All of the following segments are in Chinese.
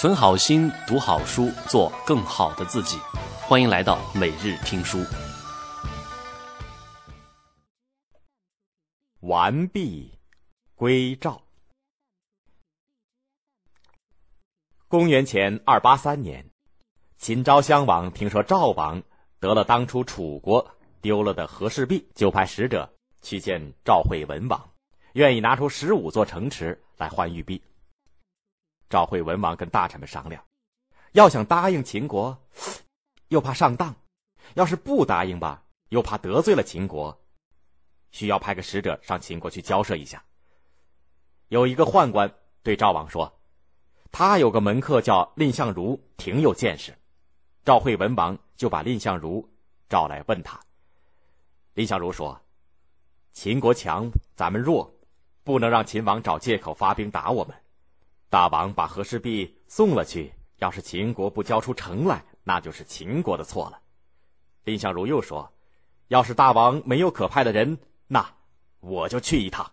存好心，读好书，做更好的自己。欢迎来到每日听书。完璧归赵。公元前二八三年，秦昭襄王听说赵王得了当初楚国丢了的和氏璧，就派使者去见赵惠文王，愿意拿出十五座城池来换玉璧。赵惠文王跟大臣们商量，要想答应秦国，又怕上当；要是不答应吧，又怕得罪了秦国，需要派个使者上秦国去交涉一下。有一个宦官对赵王说：“他有个门客叫蔺相如，挺有见识。”赵惠文王就把蔺相如召来问他。蔺相如说：“秦国强，咱们弱，不能让秦王找借口发兵打我们。”大王把和氏璧送了去，要是秦国不交出城来，那就是秦国的错了。蔺相如又说：“要是大王没有可派的人，那我就去一趟。”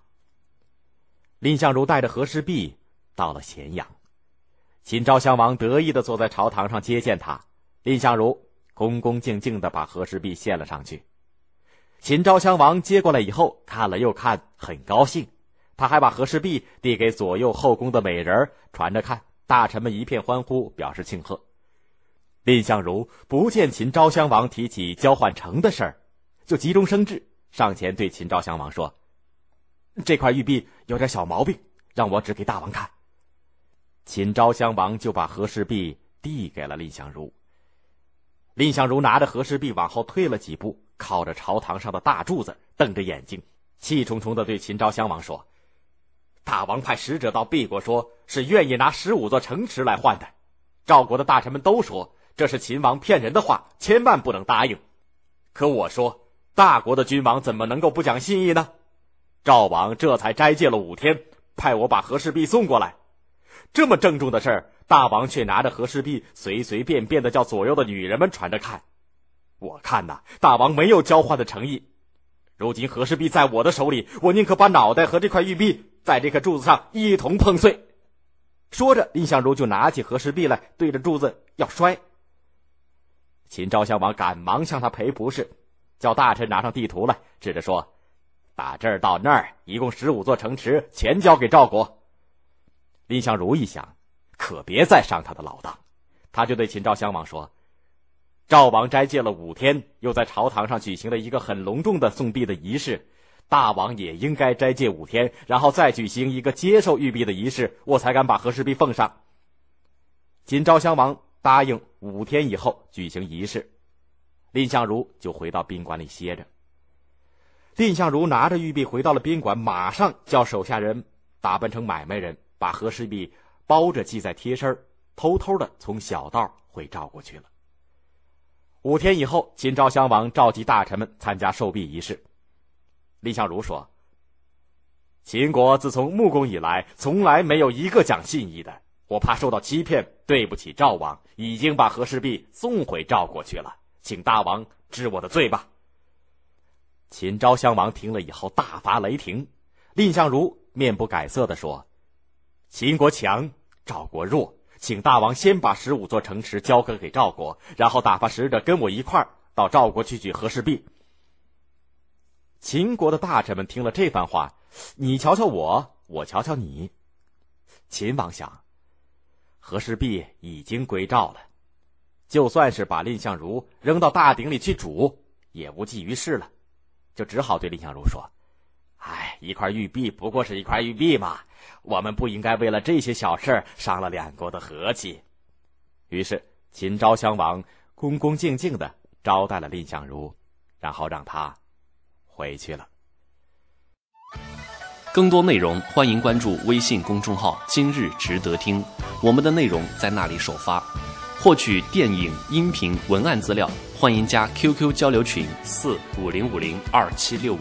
蔺相如带着和氏璧到了咸阳，秦昭襄王得意的坐在朝堂上接见他，蔺相如恭恭敬敬的把和氏璧献了上去。秦昭襄王接过来以后，看了又看，很高兴。他还把和氏璧递给左右后宫的美人传着看，大臣们一片欢呼，表示庆贺。蔺相如不见秦昭襄王提起交换城的事儿，就急中生智，上前对秦昭襄王说：“这块玉璧有点小毛病，让我指给大王看。”秦昭襄王就把和氏璧递给了蔺相如。蔺相如拿着和氏璧往后退了几步，靠着朝堂上的大柱子，瞪着眼睛，气冲冲的对秦昭襄王说。大王派使者到毕国，说是愿意拿十五座城池来换的。赵国的大臣们都说这是秦王骗人的话，千万不能答应。可我说，大国的君王怎么能够不讲信义呢？赵王这才斋戒了五天，派我把和氏璧送过来。这么郑重的事儿，大王却拿着和氏璧随随便便的叫左右的女人们传着看。我看呐，大王没有交换的诚意。如今和氏璧在我的手里，我宁可把脑袋和这块玉璧。在这颗柱子上一同碰碎。说着，蔺相如就拿起和氏璧来，对着柱子要摔。秦昭襄王赶忙向他赔不是，叫大臣拿上地图来，指着说：“打这儿到那儿，一共十五座城池，全交给赵国。”蔺相如一想，可别再上他的老当，他就对秦昭襄王说：“赵王斋戒了五天，又在朝堂上举行了一个很隆重的送币的仪式。”大王也应该斋戒五天，然后再举行一个接受玉璧的仪式，我才敢把和氏璧奉上。秦昭襄王答应五天以后举行仪式，蔺相如就回到宾馆里歇着。蔺相如拿着玉璧回到了宾馆，马上叫手下人打扮成买卖人，把和氏璧包着系在贴身，偷偷的从小道回赵国去了。五天以后，秦昭襄王召集大臣们参加受璧仪式。蔺相如说：“秦国自从穆公以来，从来没有一个讲信义的。我怕受到欺骗，对不起赵王，已经把和氏璧送回赵国去了，请大王治我的罪吧。”秦昭襄王听了以后大发雷霆。蔺相如面不改色的说：“秦国强，赵国弱，请大王先把十五座城池交割给赵国，然后打发使者跟我一块儿到赵国去取和氏璧。”秦国的大臣们听了这番话，你瞧瞧我，我瞧瞧你。秦王想，和氏璧已经归赵了，就算是把蔺相如扔到大鼎里去煮，也无济于事了，就只好对蔺相如说：“哎，一块玉璧不过是一块玉璧嘛，我们不应该为了这些小事伤了两国的和气。”于是，秦昭襄王恭恭敬敬的招待了蔺相如，然后让他。回去了。更多内容欢迎关注微信公众号“今日值得听”，我们的内容在那里首发。获取电影、音频、文案资料，欢迎加 QQ 交流群：四五零五零二七六五。